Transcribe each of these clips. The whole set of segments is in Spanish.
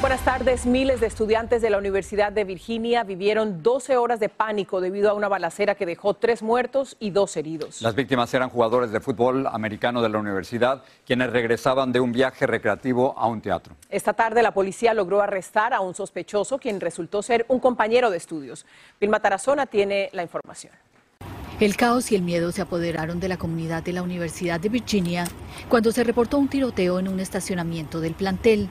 Buenas tardes. Miles de estudiantes de la Universidad de Virginia vivieron 12 horas de pánico debido a una balacera que dejó tres muertos y dos heridos. Las víctimas eran jugadores de fútbol americano de la universidad, quienes regresaban de un viaje recreativo a un teatro. Esta tarde la policía logró arrestar a un sospechoso, quien resultó ser un compañero de estudios. Vilma Tarazona tiene la información. El caos y el miedo se apoderaron de la comunidad de la Universidad de Virginia cuando se reportó un tiroteo en un estacionamiento del plantel.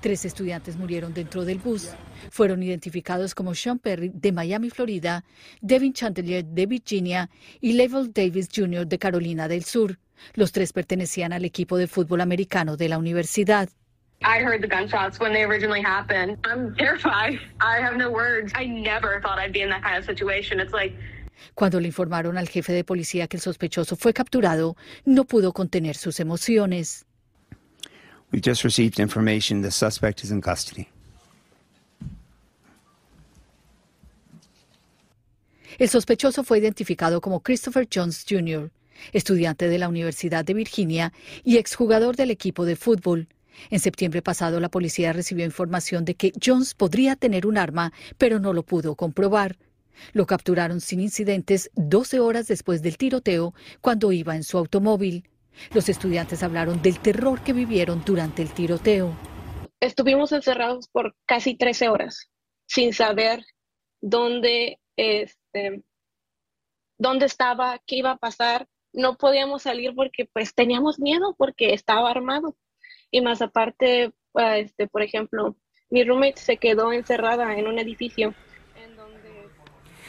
Tres estudiantes murieron dentro del bus. Fueron identificados como Sean Perry de Miami, Florida, Devin Chandelier de Virginia y Level Davis Jr. de Carolina del Sur. Los tres pertenecían al equipo de fútbol americano de la universidad. I heard the gunshots when they originally happened. I'm terrified. I have no words. I never thought I'd be in that kind of situation. It's like cuando le informaron al jefe de policía que el sospechoso fue capturado, no pudo contener sus emociones. We just received information the suspect is in custody. El sospechoso fue identificado como Christopher Jones Jr., estudiante de la Universidad de Virginia y exjugador del equipo de fútbol. En septiembre pasado, la policía recibió información de que Jones podría tener un arma, pero no lo pudo comprobar. Lo capturaron sin incidentes 12 horas después del tiroteo, cuando iba en su automóvil. Los estudiantes hablaron del terror que vivieron durante el tiroteo. Estuvimos encerrados por casi 13 horas, sin saber dónde, este, dónde estaba, qué iba a pasar. No podíamos salir porque pues teníamos miedo porque estaba armado. Y más aparte, este, por ejemplo, mi roommate se quedó encerrada en un edificio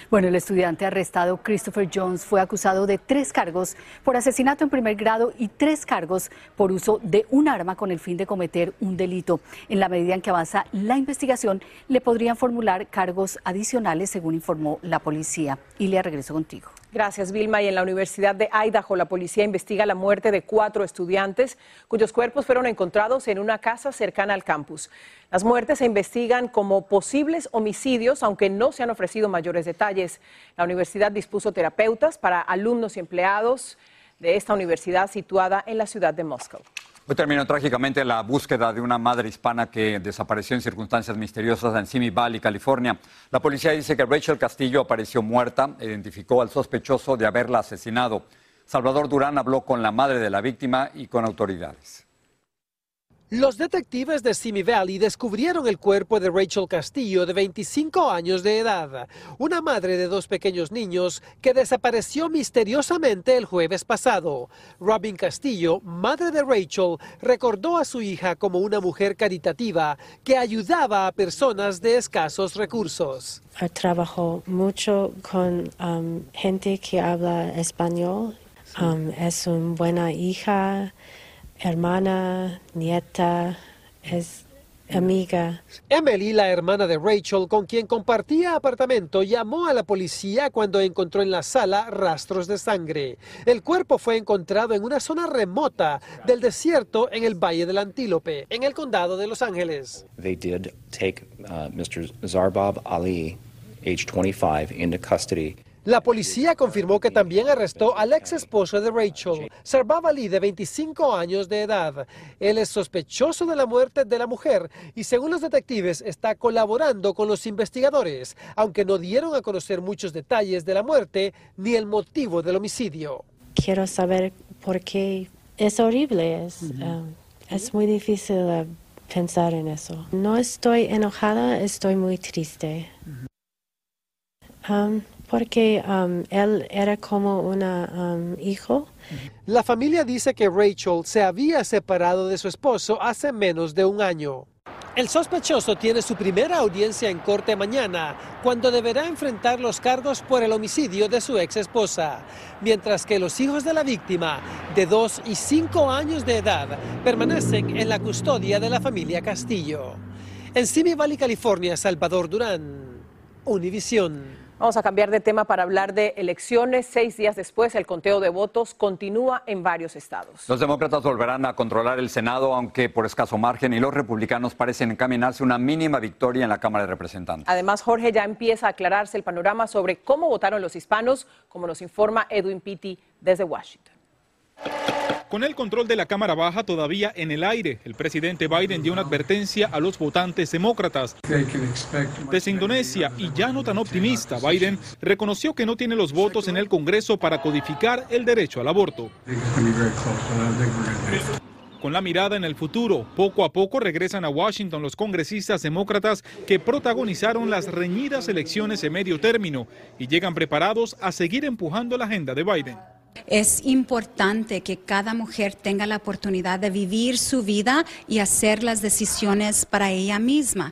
bueno, el estudiante arrestado Christopher Jones fue acusado de tres cargos por asesinato en primer grado y tres cargos por uso de un arma con el fin de cometer un delito. En la medida en que avanza la investigación, le podrían formular cargos adicionales, según informó la policía. Y le regreso contigo. Gracias, Vilma. Y en la Universidad de Idaho, la policía investiga la muerte de cuatro estudiantes cuyos cuerpos fueron encontrados en una casa cercana al campus. Las muertes se investigan como posibles homicidios, aunque no se han ofrecido mayores detalles. La universidad dispuso terapeutas para alumnos y empleados de esta universidad situada en la ciudad de Moscow. Hoy terminó trágicamente la búsqueda de una madre hispana que desapareció en circunstancias misteriosas en Simi Valley, California. La policía dice que Rachel Castillo apareció muerta, identificó al sospechoso de haberla asesinado. Salvador Durán habló con la madre de la víctima y con autoridades. Los detectives de Simi Valley descubrieron el cuerpo de Rachel Castillo, de 25 años de edad, una madre de dos pequeños niños que desapareció misteriosamente el jueves pasado. Robin Castillo, madre de Rachel, recordó a su hija como una mujer caritativa que ayudaba a personas de escasos recursos. Trabajo mucho con um, gente que habla español. Um, es una buena hija hermana, nieta, es amiga. Emily, la hermana de Rachel, con quien compartía apartamento, llamó a la policía cuando encontró en la sala rastros de sangre. El cuerpo fue encontrado en una zona remota del desierto en el Valle del Antílope, en el condado de Los Ángeles. They did take uh, Mr. Zarbab Ali, age 25, into custody. La policía confirmó que también arrestó al ex esposo de Rachel, Sarbab Ali, de 25 años de edad. Él es sospechoso de la muerte de la mujer y, según los detectives, está colaborando con los investigadores, aunque no dieron a conocer muchos detalles de la muerte ni el motivo del homicidio. Quiero saber por qué es horrible, es, um, es muy difícil uh, pensar en eso. No estoy enojada, estoy muy triste. Um, porque um, él era como un um, hijo. La familia dice que Rachel se había separado de su esposo hace menos de un año. El sospechoso tiene su primera audiencia en corte mañana, cuando deberá enfrentar los cargos por el homicidio de su ex esposa, mientras que los hijos de la víctima, de 2 y 5 años de edad, permanecen en la custodia de la familia Castillo. En Simi Valley, California, Salvador Durán, Univisión. Vamos a cambiar de tema para hablar de elecciones. Seis días después, el conteo de votos continúa en varios estados. Los demócratas volverán a controlar el Senado, aunque por escaso margen, y los republicanos parecen encaminarse una mínima victoria en la Cámara de Representantes. Además, Jorge, ya empieza a aclararse el panorama sobre cómo votaron los hispanos, como nos informa Edwin Pitti desde Washington. Con el control de la Cámara Baja todavía en el aire, el presidente Biden dio una advertencia a los votantes demócratas. Desde Indonesia, y ya no tan optimista, Biden reconoció que no tiene los votos en el Congreso para codificar el derecho al aborto. Con la mirada en el futuro, poco a poco regresan a Washington los congresistas demócratas que protagonizaron las reñidas elecciones en medio término y llegan preparados a seguir empujando la agenda de Biden. Es importante que cada mujer tenga la oportunidad de vivir su vida y hacer las decisiones para ella misma.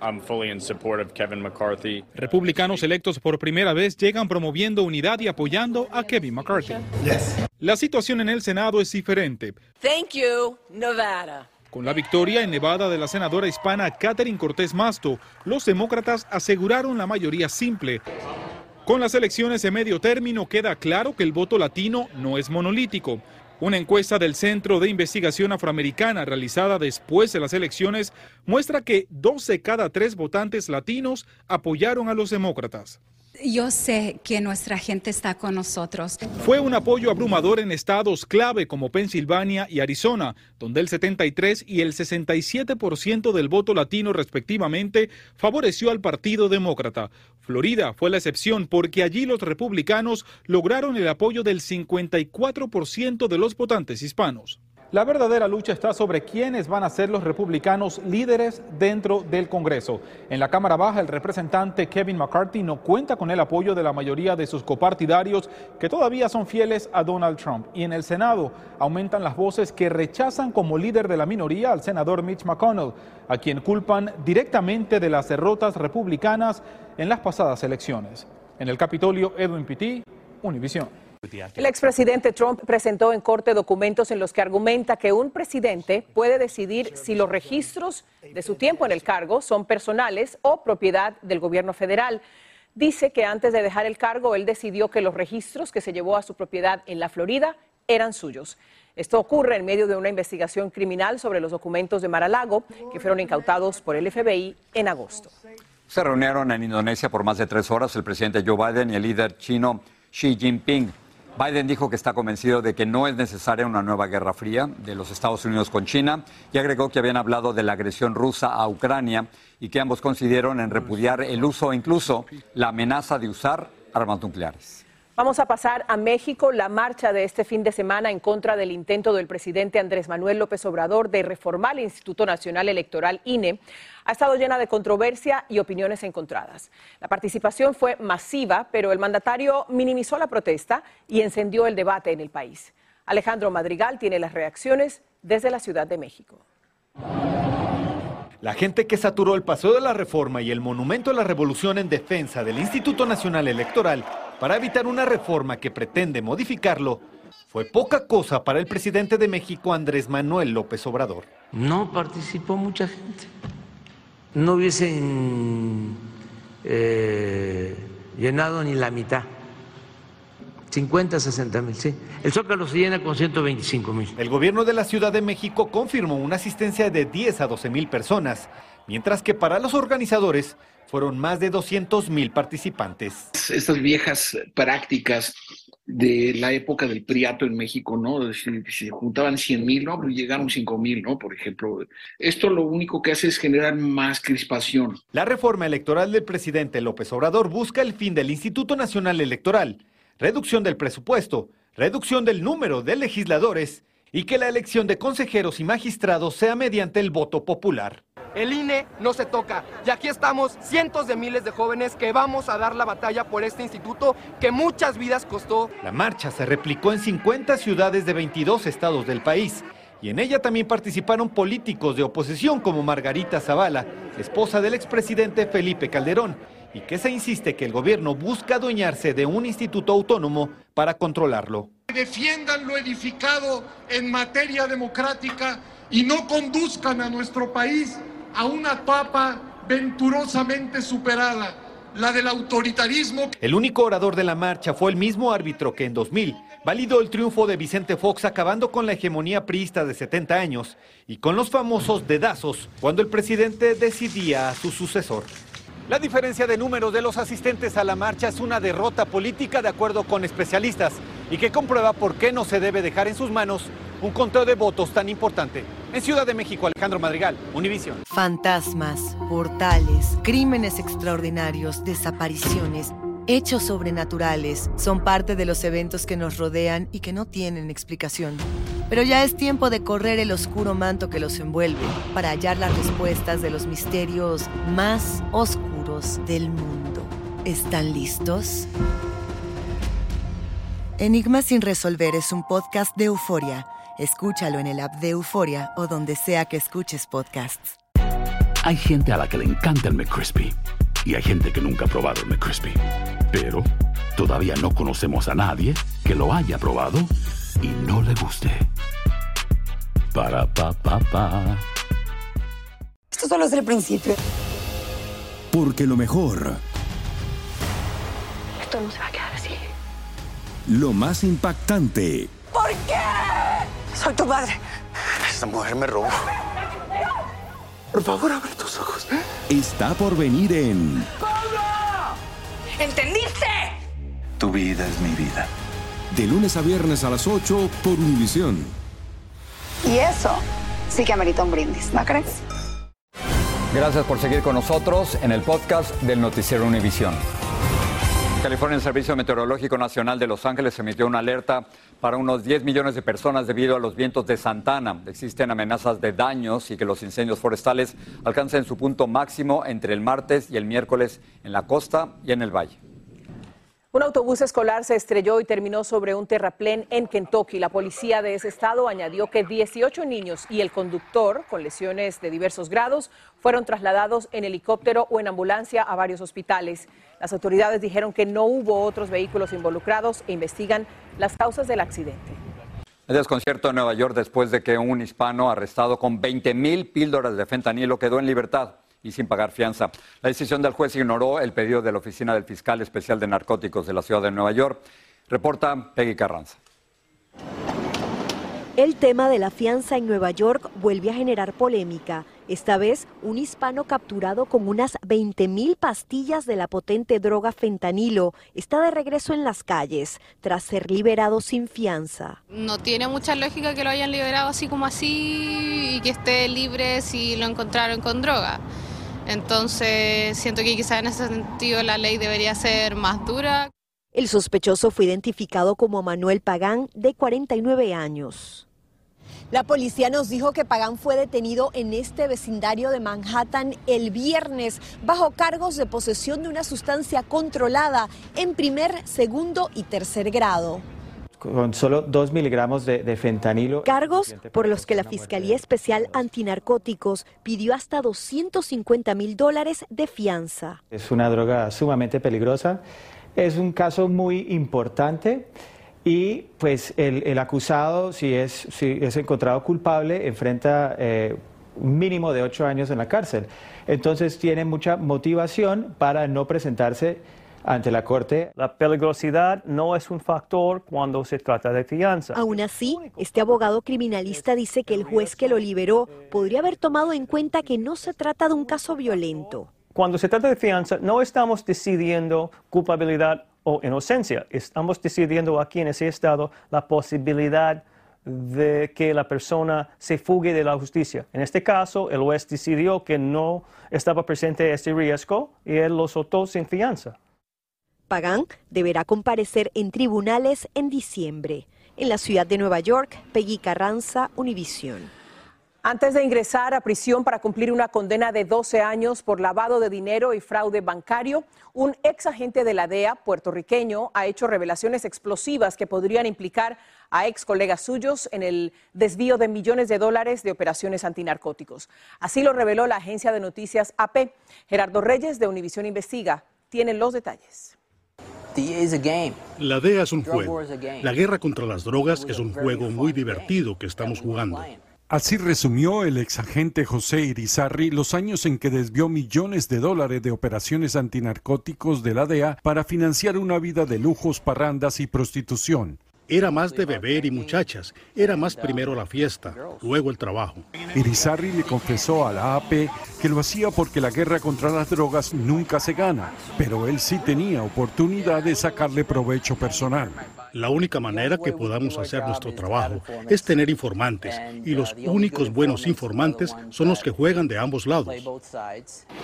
Republicanos electos por primera vez llegan promoviendo unidad y apoyando a Kevin McCarthy. La situación en el Senado es diferente. Thank you, Nevada. Con la victoria en Nevada de la senadora hispana Catherine Cortés Masto, los demócratas aseguraron la mayoría simple. Con las elecciones de medio término queda claro que el voto latino no es monolítico. Una encuesta del Centro de Investigación Afroamericana realizada después de las elecciones muestra que dos de cada tres votantes latinos apoyaron a los demócratas. Yo sé que nuestra gente está con nosotros. Fue un apoyo abrumador en estados clave como Pensilvania y Arizona, donde el 73 y el 67% del voto latino respectivamente favoreció al Partido Demócrata. Florida fue la excepción porque allí los republicanos lograron el apoyo del 54% de los votantes hispanos. La verdadera lucha está sobre quiénes van a ser los republicanos líderes dentro del Congreso. En la Cámara Baja, el representante Kevin McCarthy no cuenta con el apoyo de la mayoría de sus copartidarios que todavía son fieles a Donald Trump. Y en el Senado aumentan las voces que rechazan como líder de la minoría al senador Mitch McConnell, a quien culpan directamente de las derrotas republicanas en las pasadas elecciones. En el Capitolio, Edwin Pitti, Univision. El expresidente Trump presentó en corte documentos en los que argumenta que un presidente puede decidir si los registros de su tiempo en el cargo son personales o propiedad del gobierno federal. Dice que antes de dejar el cargo, él decidió que los registros que se llevó a su propiedad en la Florida eran suyos. Esto ocurre en medio de una investigación criminal sobre los documentos de Mar-a-Lago que fueron incautados por el FBI en agosto. Se reunieron en Indonesia por más de tres horas el presidente Joe Biden y el líder chino Xi Jinping. Biden dijo que está convencido de que no es necesaria una nueva guerra fría de los Estados Unidos con China y agregó que habían hablado de la agresión rusa a Ucrania y que ambos coincidieron en repudiar el uso e incluso la amenaza de usar armas nucleares. Vamos a pasar a México. La marcha de este fin de semana en contra del intento del presidente Andrés Manuel López Obrador de reformar el Instituto Nacional Electoral INE ha estado llena de controversia y opiniones encontradas. La participación fue masiva, pero el mandatario minimizó la protesta y encendió el debate en el país. Alejandro Madrigal tiene las reacciones desde la Ciudad de México. La gente que saturó el Paseo de la Reforma y el Monumento a la Revolución en defensa del Instituto Nacional Electoral para evitar una reforma que pretende modificarlo fue poca cosa para el presidente de México, Andrés Manuel López Obrador. No participó mucha gente. No hubiesen eh, llenado ni la mitad. 50, 60 mil, sí. El Zócalo se llena con 125 mil. El gobierno de la Ciudad de México confirmó una asistencia de 10 a 12 mil personas, mientras que para los organizadores fueron más de 200 mil participantes. Estas viejas prácticas de la época del priato en México, ¿no? Si, se juntaban 100 mil, ¿no? Pues llegaron 5 mil, ¿no? Por ejemplo. Esto lo único que hace es generar más crispación. La reforma electoral del presidente López Obrador busca el fin del Instituto Nacional Electoral, reducción del presupuesto, reducción del número de legisladores y que la elección de consejeros y magistrados sea mediante el voto popular. El INE no se toca. Y aquí estamos cientos de miles de jóvenes que vamos a dar la batalla por este instituto que muchas vidas costó. La marcha se replicó en 50 ciudades de 22 estados del país. Y en ella también participaron políticos de oposición como Margarita Zavala, esposa del expresidente Felipe Calderón, y que se insiste que el gobierno busca adueñarse de un instituto autónomo para controlarlo. Defiendan lo edificado en materia democrática y no conduzcan a nuestro país a una etapa venturosamente superada, la del autoritarismo. El único orador de la marcha fue el mismo árbitro que en 2000 validó el triunfo de Vicente Fox acabando con la hegemonía priista de 70 años y con los famosos dedazos cuando el presidente decidía a su sucesor. La diferencia de números de los asistentes a la marcha es una derrota política de acuerdo con especialistas y que comprueba por qué no se debe dejar en sus manos un conteo de votos tan importante. En Ciudad de México, Alejandro Madrigal, Univisión. Fantasmas, portales, crímenes extraordinarios, desapariciones, hechos sobrenaturales son parte de los eventos que nos rodean y que no tienen explicación. Pero ya es tiempo de correr el oscuro manto que los envuelve para hallar las respuestas de los misterios más oscuros del mundo. ¿Están listos? Enigma sin resolver es un podcast de euforia. Escúchalo en el app de Euforia o donde sea que escuches podcasts. Hay gente a la que le encanta el McCrispy y hay gente que nunca ha probado el McCrispy. Pero todavía no conocemos a nadie que lo haya probado y no le guste. Para pa pa pa. Esto solo es el principio. Porque lo mejor, Esto no se va a quedar así. lo más impactante, ¿Por qué? Soy tu madre. Esta mujer me robó. Por favor, abre tus ojos. está por venir en ¿Entendiste? Tu vida es mi vida. de lunes a viernes a las 8 por Univisión. Y eso sí que amerita un brindis, ¿no crees? Gracias por seguir con nosotros en el podcast del Noticiero Univisión. California, el Servicio Meteorológico Nacional de Los Ángeles emitió una alerta para unos 10 millones de personas debido a los vientos de Santana. Existen amenazas de daños y que los incendios forestales alcancen su punto máximo entre el martes y el miércoles en la costa y en el valle. Un autobús escolar se estrelló y terminó sobre un terraplén en Kentucky. La policía de ese estado añadió que 18 niños y el conductor, con lesiones de diversos grados, fueron trasladados en helicóptero o en ambulancia a varios hospitales. Las autoridades dijeron que no hubo otros vehículos involucrados e investigan las causas del accidente. El desconcierto en Nueva York después de que un hispano arrestado con 20 mil píldoras de fentanilo quedó en libertad y sin pagar fianza. La decisión del juez ignoró el pedido de la Oficina del Fiscal Especial de Narcóticos de la Ciudad de Nueva York. Reporta Peggy Carranza. El tema de la fianza en Nueva York vuelve a generar polémica. Esta vez, un hispano capturado con unas 20.000 pastillas de la potente droga fentanilo está de regreso en las calles tras ser liberado sin fianza. No tiene mucha lógica que lo hayan liberado así como así y que esté libre si lo encontraron con droga. Entonces, siento que quizá en ese sentido la ley debería ser más dura. El sospechoso fue identificado como Manuel Pagán, de 49 años. La policía nos dijo que Pagán fue detenido en este vecindario de Manhattan el viernes bajo cargos de posesión de una sustancia controlada en primer, segundo y tercer grado con solo 2 miligramos de, de, fentanilo. Cargos por los que la Fiscalía Especial Antinarcóticos pidió hasta 250 mil dólares de fianza. Es una droga sumamente peligrosa, es un caso muy importante y pues el, el acusado, si es, si es encontrado culpable, enfrenta eh, un mínimo de ocho años en la cárcel. Entonces tiene mucha motivación para no presentarse ante la Corte. La peligrosidad no es un factor cuando se trata de fianza. Aún así, este abogado criminalista dice que el juez que lo liberó podría haber tomado en cuenta que no se trata de un caso violento. Cuando se trata de fianza, no estamos decidiendo culpabilidad o inocencia. Estamos decidiendo aquí en ese estado la posibilidad de que la persona se fugue de la justicia. En este caso, el juez decidió que no estaba presente ese riesgo y él lo soltó sin fianza. Pagán deberá comparecer en tribunales en diciembre. En la ciudad de Nueva York, Peggy Carranza, Univisión. Antes de ingresar a prisión para cumplir una condena de 12 años por lavado de dinero y fraude bancario, un ex agente de la DEA puertorriqueño ha hecho revelaciones explosivas que podrían implicar a ex colegas suyos en el desvío de millones de dólares de operaciones antinarcóticos. Así lo reveló la agencia de noticias AP. Gerardo Reyes de Univisión Investiga tiene los detalles. La DEA es un juego. La guerra contra las drogas es un juego muy divertido que estamos jugando. Así resumió el exagente José Irizarri los años en que desvió millones de dólares de operaciones antinarcóticos de la DEA para financiar una vida de lujos, parrandas y prostitución. Era más de beber y muchachas, era más primero la fiesta, luego el trabajo. Irizarri le confesó a la AP que lo hacía porque la guerra contra las drogas nunca se gana, pero él sí tenía oportunidad de sacarle provecho personal. La única manera que podamos hacer nuestro trabajo es tener informantes, y los únicos buenos informantes son los que juegan de ambos lados.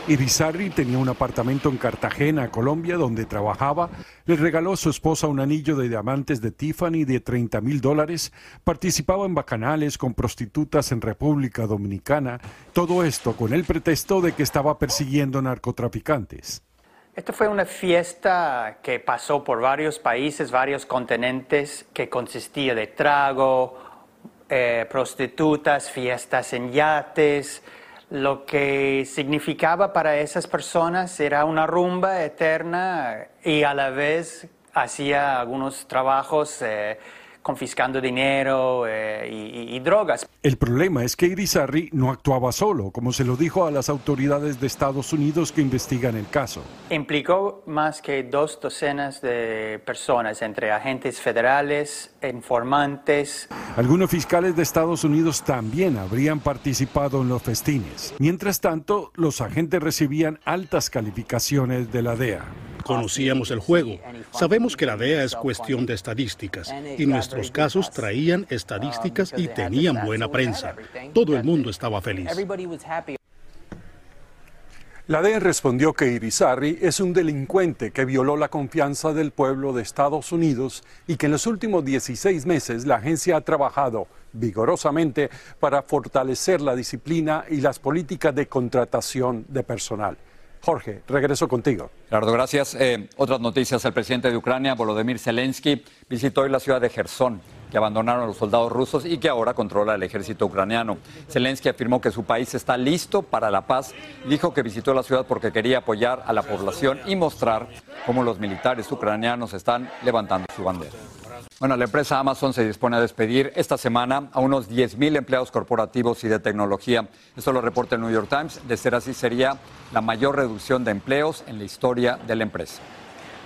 Irizarri tenía un apartamento en Cartagena, Colombia, donde trabajaba. Le regaló a su esposa un anillo de diamantes de Tiffany de 30 mil dólares. Participaba en bacanales con prostitutas en República Dominicana. Todo esto con el pretexto de que estaba persiguiendo narcotraficantes. Esta fue una fiesta que pasó por varios países, varios continentes, que consistía de trago, eh, prostitutas, fiestas en yates. Lo que significaba para esas personas era una rumba eterna y a la vez hacía algunos trabajos. Eh, confiscando dinero eh, y, y, drogas. El problema es que Irizarry no actuaba solo, como se lo dijo a las autoridades de Estados Unidos que investigan el caso. Implicó más que dos docenas de personas, entre agentes federales, informantes. Algunos fiscales de Estados Unidos también habrían participado en los festines. Mientras tanto, los agentes recibían altas calificaciones de la DEA. Conocíamos el juego. Sabemos que la DEA es cuestión de estadísticas y nuestros casos traían estadísticas y tenían buena prensa. Todo el mundo estaba feliz. La DEA respondió que Irizarry es un delincuente que violó la confianza del pueblo de Estados Unidos y que en los últimos 16 meses la agencia ha trabajado vigorosamente para fortalecer la disciplina y las políticas de contratación de personal. Jorge, regreso contigo. Gerardo, gracias. Eh, otras noticias. El presidente de Ucrania, Volodymyr Zelensky, visitó hoy la ciudad de Gerson, que abandonaron los soldados rusos y que ahora controla el ejército ucraniano. Zelensky afirmó que su país está listo para la paz dijo que visitó la ciudad porque quería apoyar a la población y mostrar cómo los militares ucranianos están levantando su bandera. Bueno, la empresa Amazon se dispone a despedir esta semana a unos 10.000 empleados corporativos y de tecnología. Esto lo reporta el New York Times. De ser así, sería la mayor reducción de empleos en la historia de la empresa.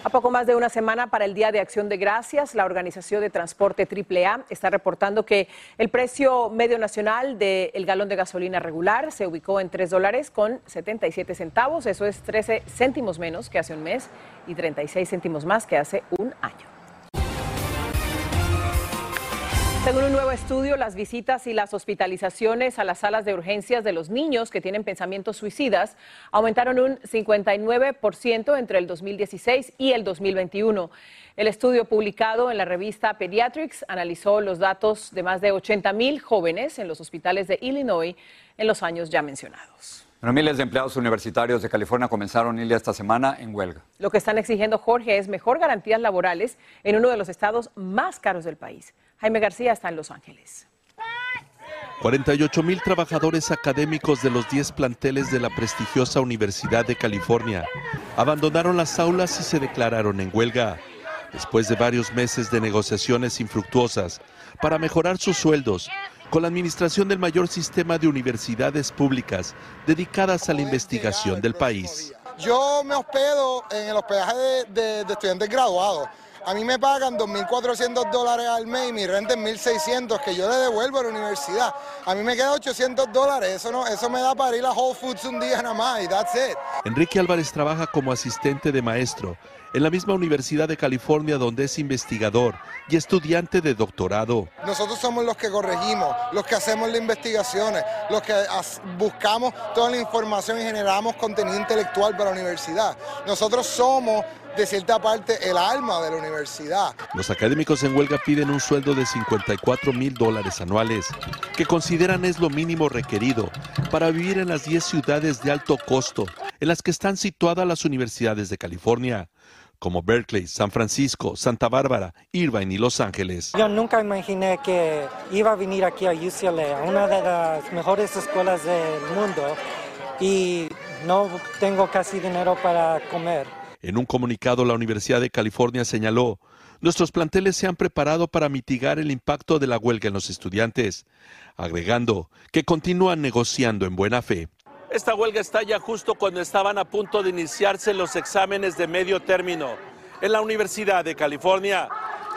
A poco más de una semana para el Día de Acción de Gracias, la Organización de Transporte AAA está reportando que el precio medio nacional del galón de gasolina regular se ubicó en 3 dólares con 77 centavos. Eso es 13 céntimos menos que hace un mes y 36 céntimos más que hace un año. Según un nuevo estudio, las visitas y las hospitalizaciones a las salas de urgencias de los niños que tienen pensamientos suicidas aumentaron un 59% entre el 2016 y el 2021. El estudio publicado en la revista Pediatrics analizó los datos de más de 80 mil jóvenes en los hospitales de Illinois en los años ya mencionados. Bueno, miles de empleados universitarios de California comenzaron Ilia esta semana en huelga. Lo que están exigiendo, Jorge, es mejor garantías laborales en uno de los estados más caros del país. Jaime García está en Los Ángeles. 48 mil trabajadores académicos de los 10 planteles de la prestigiosa Universidad de California abandonaron las aulas y se declararon en huelga. Después de varios meses de negociaciones infructuosas para mejorar sus sueldos, con la administración del mayor sistema de universidades públicas dedicadas a la investigación del país. Yo me hospedo en el hospedaje de, estudiantes graduados. A mí me pagan 2.400 dólares al mes y mi renta es 1.600 que yo le devuelvo a la universidad. A mí me queda 800 dólares, eso, no, eso me da para ir a Whole Foods un día nada más y that's it. Enrique Álvarez trabaja como asistente de maestro en la misma Universidad de California donde es investigador y estudiante de doctorado. Nosotros somos los que corregimos, los que hacemos las investigaciones, los que buscamos toda la información y generamos contenido intelectual para la universidad. Nosotros somos de cierta parte el alma de la universidad. Los académicos en huelga piden un sueldo de 54 mil dólares anuales, que consideran es lo mínimo requerido para vivir en las 10 ciudades de alto costo en las que están situadas las universidades de California como Berkeley, San Francisco, Santa Bárbara, Irvine y Los Ángeles. Yo nunca imaginé que iba a venir aquí a UCLA, una de las mejores escuelas del mundo, y no tengo casi dinero para comer. En un comunicado, la Universidad de California señaló, nuestros planteles se han preparado para mitigar el impacto de la huelga en los estudiantes, agregando que continúan negociando en buena fe. Esta huelga estalla justo cuando estaban a punto de iniciarse los exámenes de medio término en la Universidad de California.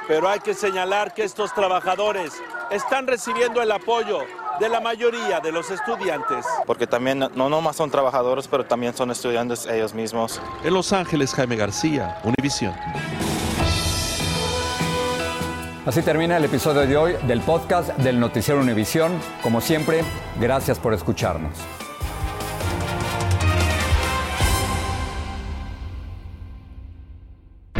Pero hay que señalar que estos trabajadores están recibiendo el apoyo de la mayoría de los estudiantes. Porque también no nomás son trabajadores, pero también son estudiantes ellos mismos. En Los Ángeles, Jaime García, Univisión. Así termina el episodio de hoy del podcast del Noticiero Univisión. Como siempre, gracias por escucharnos.